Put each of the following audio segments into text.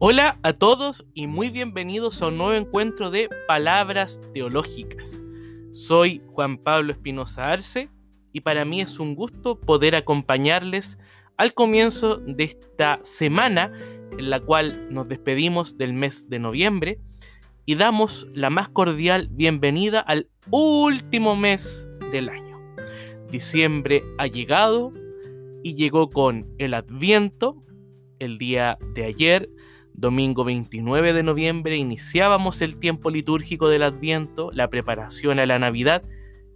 Hola a todos y muy bienvenidos a un nuevo encuentro de Palabras Teológicas. Soy Juan Pablo Espinosa Arce y para mí es un gusto poder acompañarles al comienzo de esta semana en la cual nos despedimos del mes de noviembre y damos la más cordial bienvenida al último mes del año. Diciembre ha llegado y llegó con el Adviento, el día de ayer Domingo 29 de noviembre iniciábamos el tiempo litúrgico del Adviento, la preparación a la Navidad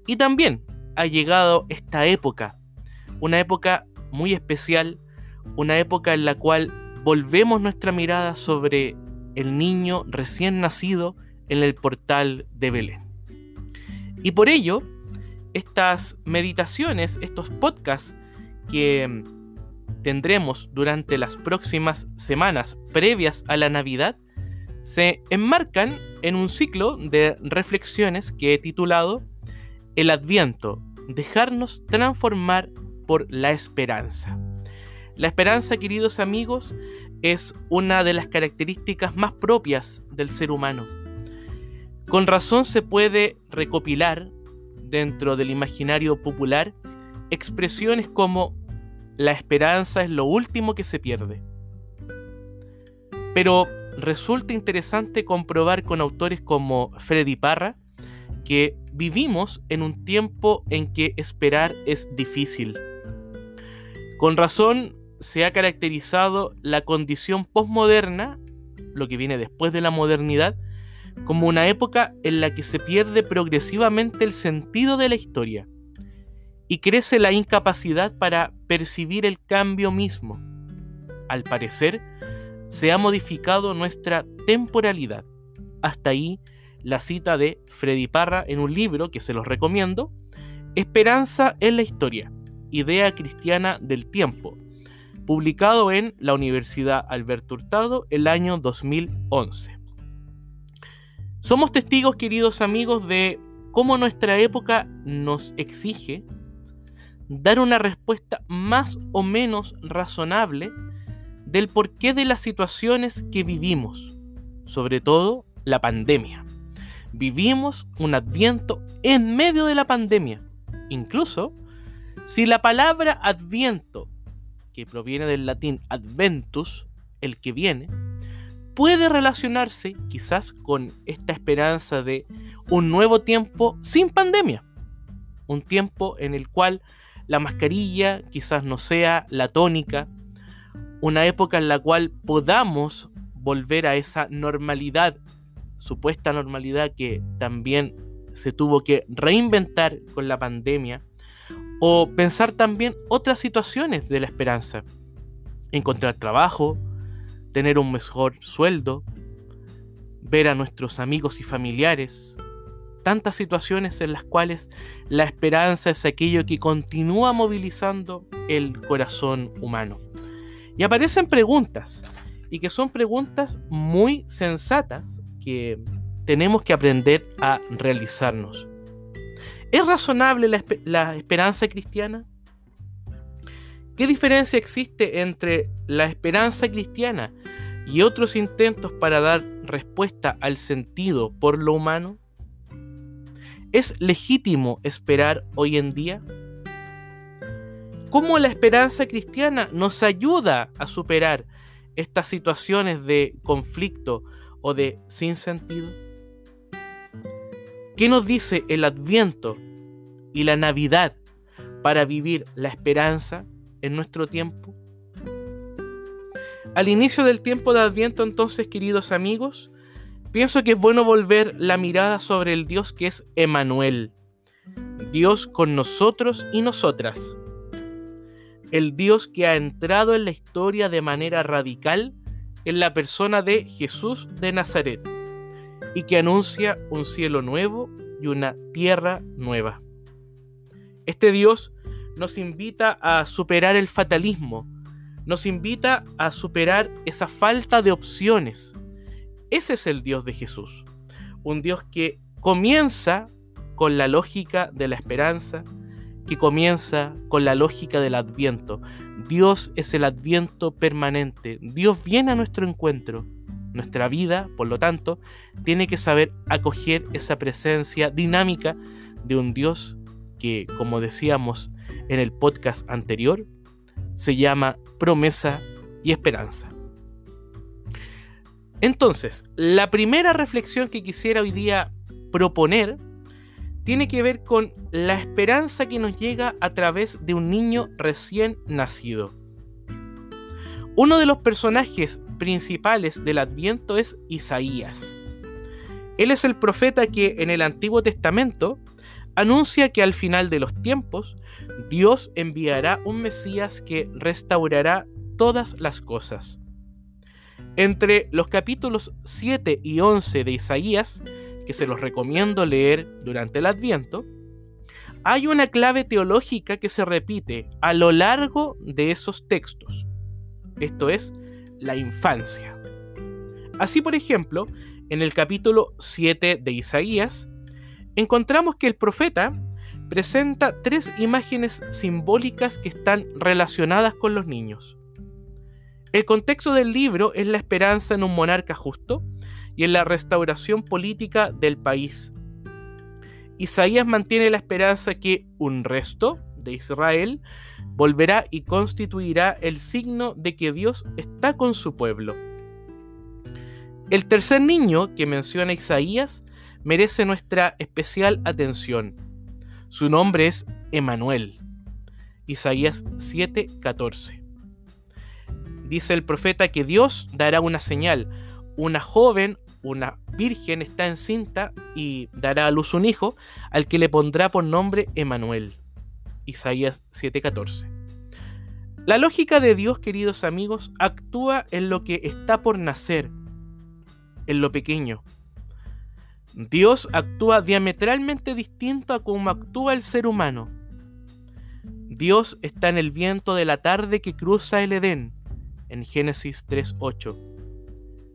y también ha llegado esta época, una época muy especial, una época en la cual volvemos nuestra mirada sobre el niño recién nacido en el portal de Belén. Y por ello, estas meditaciones, estos podcasts que tendremos durante las próximas semanas previas a la Navidad se enmarcan en un ciclo de reflexiones que he titulado El Adviento, dejarnos transformar por la esperanza. La esperanza, queridos amigos, es una de las características más propias del ser humano. Con razón se puede recopilar dentro del imaginario popular expresiones como la esperanza es lo último que se pierde. Pero resulta interesante comprobar con autores como Freddy Parra que vivimos en un tiempo en que esperar es difícil. Con razón se ha caracterizado la condición postmoderna, lo que viene después de la modernidad, como una época en la que se pierde progresivamente el sentido de la historia y crece la incapacidad para percibir el cambio mismo. Al parecer, se ha modificado nuestra temporalidad. Hasta ahí la cita de Freddy Parra en un libro que se los recomiendo, Esperanza en la Historia, Idea Cristiana del Tiempo, publicado en la Universidad Alberto Hurtado el año 2011. Somos testigos, queridos amigos, de cómo nuestra época nos exige dar una respuesta más o menos razonable del porqué de las situaciones que vivimos, sobre todo la pandemia. Vivimos un adviento en medio de la pandemia. Incluso, si la palabra adviento, que proviene del latín adventus, el que viene, puede relacionarse quizás con esta esperanza de un nuevo tiempo sin pandemia. Un tiempo en el cual la mascarilla quizás no sea la tónica, una época en la cual podamos volver a esa normalidad, supuesta normalidad que también se tuvo que reinventar con la pandemia, o pensar también otras situaciones de la esperanza, encontrar trabajo, tener un mejor sueldo, ver a nuestros amigos y familiares, tantas situaciones en las cuales la esperanza es aquello que continúa movilizando el corazón humano. Y aparecen preguntas, y que son preguntas muy sensatas que tenemos que aprender a realizarnos. ¿Es razonable la, esperanza cristiana? ¿Qué diferencia existe entre la esperanza cristiana y otros intentos para dar respuesta al sentido por lo humano? ¿Es legítimo esperar hoy en día? ¿Cómo la esperanza cristiana nos ayuda a superar estas situaciones de conflicto o de sinsentido? ¿Qué nos dice el Adviento y la Navidad para vivir la esperanza en nuestro tiempo? Al inicio del tiempo de Adviento entonces, queridos amigos, Pienso que es bueno volver la mirada sobre el Dios que es Emanuel, Dios con nosotros y nosotras. El Dios que ha entrado en la historia de manera radical en la persona de Jesús de Nazaret y que anuncia un cielo nuevo y una tierra nueva. Este Dios nos invita a superar el fatalismo, nos invita a superar esa falta de opciones, ese es el Dios de Jesús. Un Dios que comienza con la lógica de la esperanza, que comienza con la lógica del adviento. Dios es el adviento permanente. Dios viene a nuestro encuentro. Nuestra vida, por lo tanto, tiene que saber acoger esa presencia dinámica de un Dios que, como decíamos en el podcast anterior, se llama promesa y esperanza. Entonces, la primera reflexión que quisiera hoy día proponer tiene que ver con la esperanza que nos llega a través de un niño recién nacido. Uno de los personajes principales del Adviento es Isaías. Él es el profeta que en el Antiguo Testamento anuncia que al final de los tiempos Dios enviará un Mesías que restaurará todas las cosas. Entre los capítulos 7 y 11 de Isaías que se los recomiendo leer durante el Adviento, hay una clave teológica que se repite a lo largo de esos textos. Esto es la infancia. Así, por ejemplo, en el capítulo 7 de Isaías, encontramos que el profeta presenta tres imágenes simbólicas que están relacionadas con los niños. El contexto del libro es la esperanza en un monarca justo y en la restauración política del país. Isaías mantiene la esperanza que un resto de Israel volverá y constituirá el signo de que Dios está con su pueblo. El tercer niño que menciona Isaías merece nuestra especial atención. Su nombre es Emanuel. Isaías 7:14. Dice el profeta que Dios dará una señal. Una joven una virgen está encinta y dará a luz un hijo, al que le pondrá por nombre Emanuel. Isaías 7:14. La lógica de Dios, queridos amigos, actúa en lo que está por nacer, en lo pequeño. Dios actúa diametralmente distinto a cómo actúa el ser humano. Dios está en el viento de la tarde que cruza el Edén, en Génesis 3:8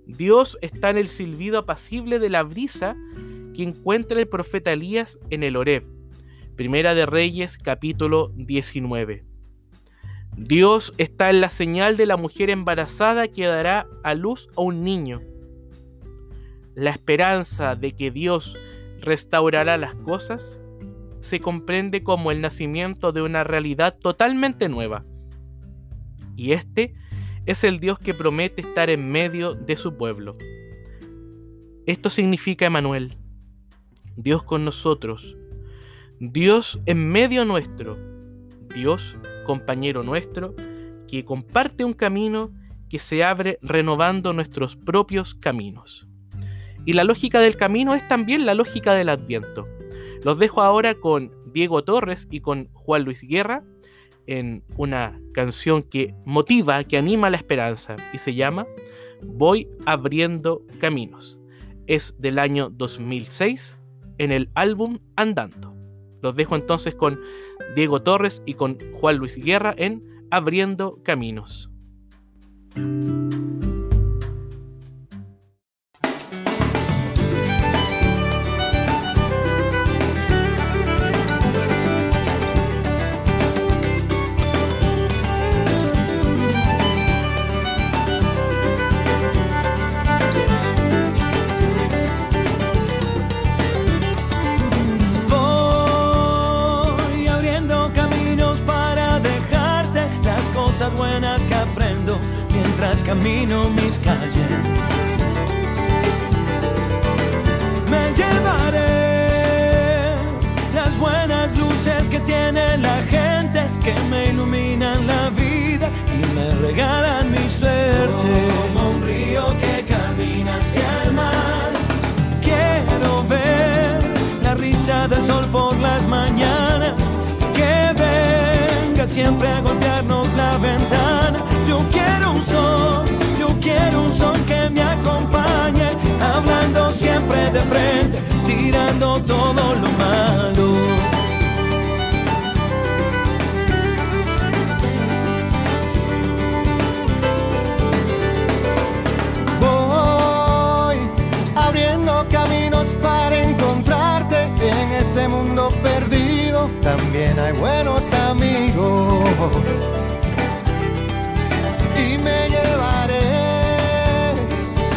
Dios está en el silbido apacible de la brisa que encuentra el profeta Elías en el Horeb. Primera de Reyes capítulo 19. Dios está en la señal de la mujer embarazada que dará a luz a un niño. La esperanza de que Dios restaurará las cosas se comprende como el nacimiento de una realidad totalmente nueva. Y este es el Dios que promete estar en medio de su pueblo. Esto significa Emanuel, Dios con nosotros, Dios en medio nuestro, Dios compañero nuestro, que comparte un camino que se abre renovando nuestros propios caminos. Y la lógica del camino es también la lógica del adviento. Los dejo ahora con Diego Torres y con Juan Luis Guerra en una canción que motiva, que anima la esperanza y se llama Voy abriendo caminos. Es del año 2006 en el álbum Andando. Los dejo entonces con Diego Torres y con Juan Luis Guerra en Abriendo Caminos. Regalan mi suerte. Como un río que camina hacia el mar. Quiero ver la risa del sol por las mañanas. Que venga siempre a golpearnos la ventana. Yo quiero un sol quiero un son que me acompañe, hablando siempre de frente, tirando todo lo malo. Hay buenos amigos. Y me llevaré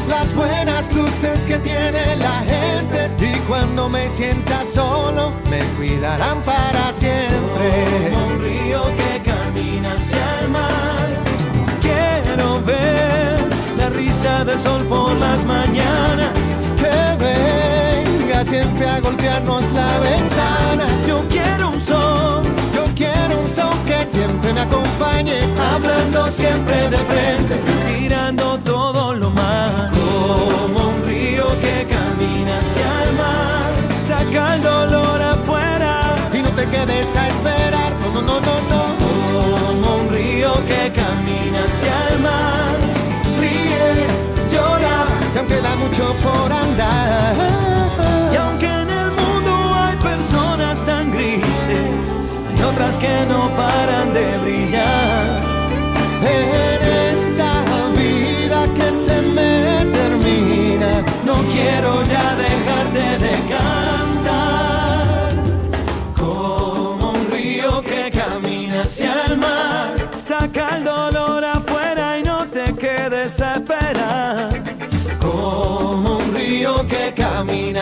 las buenas luces que tiene la gente. Y cuando me sienta solo, me cuidarán para siempre. Como un río que camina hacia el mar. Quiero ver la risa del sol por las mañanas. Que venga siempre a golpearnos la ventana. Siempre de frente. tirando todo lo mal. Como un río que camina hacia el mar. Saca el dolor afuera. Y no te quedes a esperar, no, no, no, no, no. Como un río que camina hacia el mar. Ríe, llora. Que aunque queda mucho por andar. Y aunque en el mundo hay personas tan grises, hay otras que no paran de brillar.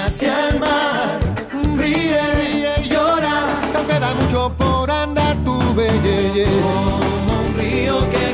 Hacia el mar. Ríe, ríe y llora. que aún queda mucho por andar, tu belleza. Como un río que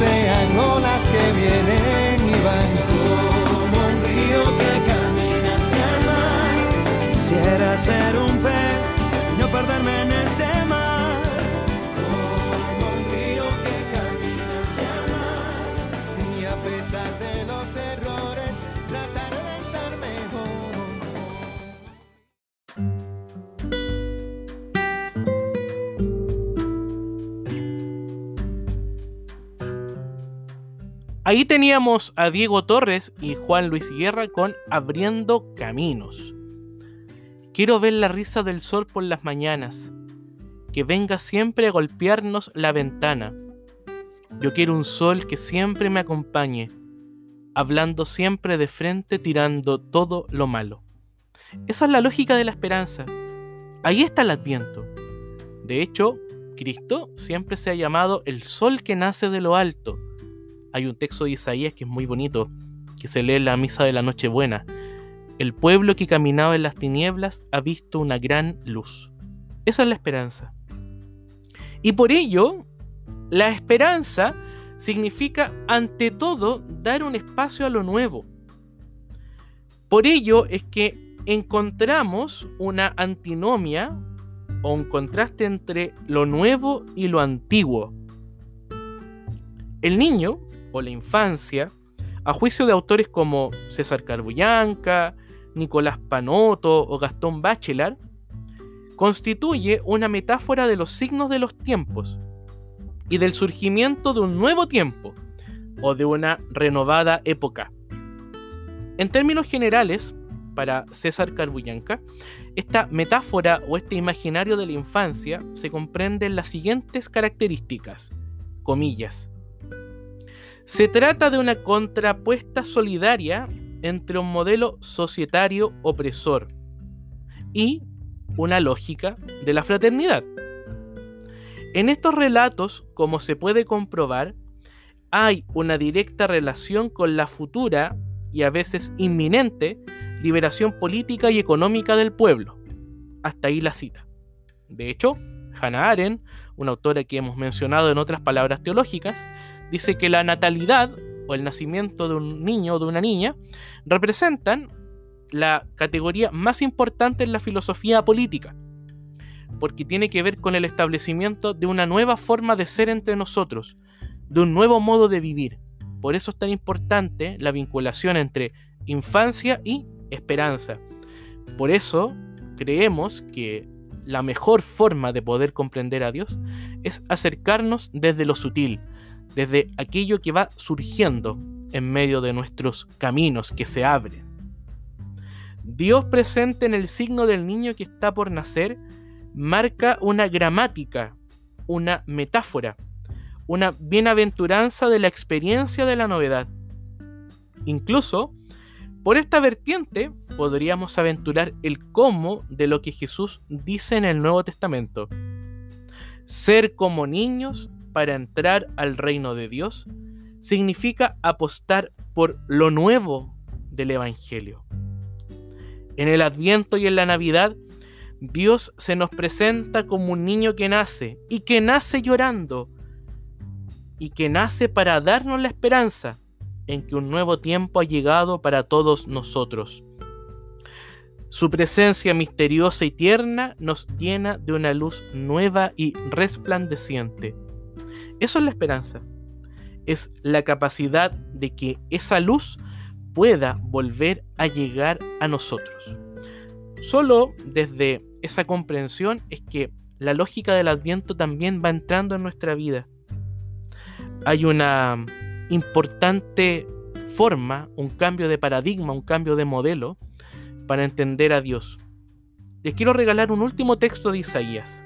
sean olas que vienen y van. Como un río que camina hacia el mar. Quisiera ser un Ahí teníamos a Diego Torres y Juan Luis Guerra con Abriendo Caminos. Quiero ver la risa del sol por las mañanas, que venga siempre a golpearnos la ventana. Yo quiero un sol que siempre me acompañe, hablando siempre de frente, tirando todo lo malo. Esa es la lógica de la esperanza. Ahí está el adviento. De hecho, Cristo siempre se ha llamado el sol que nace de lo alto. Hay un texto de Isaías que es muy bonito, que se lee en la misa de la Nochebuena. El pueblo que caminaba en las tinieblas ha visto una gran luz. Esa es la esperanza. Y por ello, la esperanza significa ante todo dar un espacio a lo nuevo. Por ello es que encontramos una antinomia o un contraste entre lo nuevo y lo antiguo. El niño o la infancia, a juicio de autores como César Carbullanca, Nicolás Panoto o Gastón Bachelard, constituye una metáfora de los signos de los tiempos y del surgimiento de un nuevo tiempo o de una renovada época. En términos generales, para César Carbullanca, esta metáfora o este imaginario de la infancia se comprende en las siguientes características, comillas. Se trata de una contrapuesta solidaria entre un modelo societario opresor y una lógica de la fraternidad. En estos relatos, como se puede comprobar, hay una directa relación con la futura y a veces inminente liberación política y económica del pueblo. Hasta ahí la cita. De hecho, Hannah Arendt, una autora que hemos mencionado en otras palabras teológicas, dice que la natalidad o el nacimiento de un niño o de una niña representan la categoría más importante en la filosofía política, porque tiene que ver con el establecimiento de una nueva forma de ser entre nosotros, de un nuevo modo de vivir. Por eso es tan importante la vinculación entre infancia y esperanza. Por eso creemos que la mejor forma de poder comprender a Dios es acercarnos desde lo sutil, desde aquello que va surgiendo en medio de nuestros caminos que se abren. Dios presente en el signo del niño que está por nacer marca una gramática, una metáfora, una bienaventuranza de la experiencia de la novedad. Incluso, por esta vertiente, podríamos aventurar el cómo de lo que Jesús dice en el Nuevo Testamento. Ser como niños para entrar al reino de Dios significa apostar por lo nuevo del Evangelio. En el Adviento y en la Navidad, Dios se nos presenta como un niño que nace y que nace llorando y que nace para darnos la esperanza en que un nuevo tiempo ha llegado para todos nosotros. Su presencia misteriosa y tierna nos llena de una luz nueva y resplandeciente. Eso es la esperanza. Es la capacidad de que esa luz pueda volver a llegar a nosotros. Solo desde esa comprensión es que la lógica del adviento también va entrando en nuestra vida. Hay una importante forma, un cambio de paradigma, un cambio de modelo para entender a Dios. Les quiero regalar un último texto de Isaías.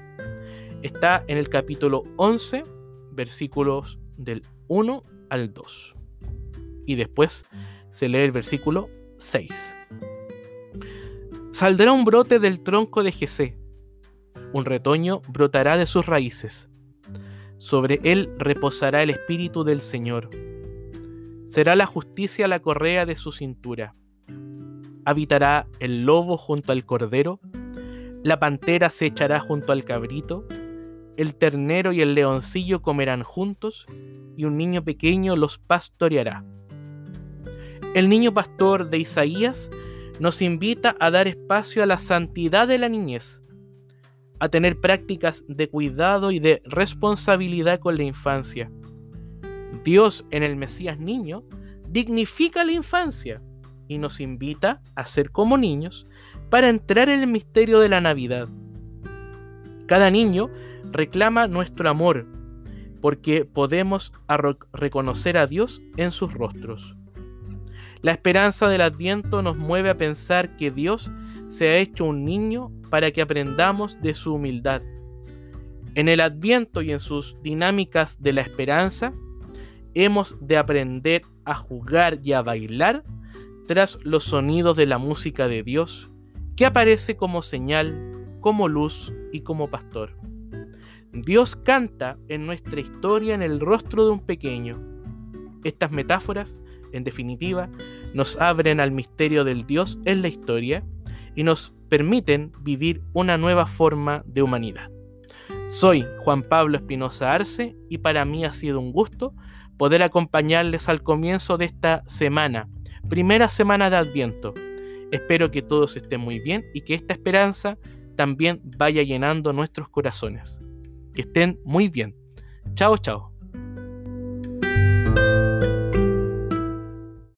Está en el capítulo 11, versículos del 1 al 2. Y después se lee el versículo 6. Saldrá un brote del tronco de Jesé, un retoño brotará de sus raíces. Sobre él reposará el espíritu del Señor. Será la justicia la correa de su cintura. Habitará el lobo junto al cordero, la pantera se echará junto al cabrito, el ternero y el leoncillo comerán juntos, y un niño pequeño los pastoreará. El niño pastor de Isaías nos invita a dar espacio a la santidad de la niñez, a tener prácticas de cuidado y de responsabilidad con la infancia. Dios en el Mesías niño dignifica la infancia y nos invita a ser como niños para entrar en el misterio de la Navidad. Cada niño reclama nuestro amor porque podemos reconocer a Dios en sus rostros. La esperanza del adviento nos mueve a pensar que Dios se ha hecho un niño para que aprendamos de su humildad. En el adviento y en sus dinámicas de la esperanza, hemos de aprender a jugar y a bailar tras los sonidos de la música de Dios, que aparece como señal, como luz y como pastor. Dios canta en nuestra historia en el rostro de un pequeño. Estas metáforas en definitiva, nos abren al misterio del Dios en la historia y nos permiten vivir una nueva forma de humanidad. Soy Juan Pablo Espinosa Arce y para mí ha sido un gusto poder acompañarles al comienzo de esta semana, primera semana de Adviento. Espero que todos estén muy bien y que esta esperanza también vaya llenando nuestros corazones. Que estén muy bien. Chao, chao.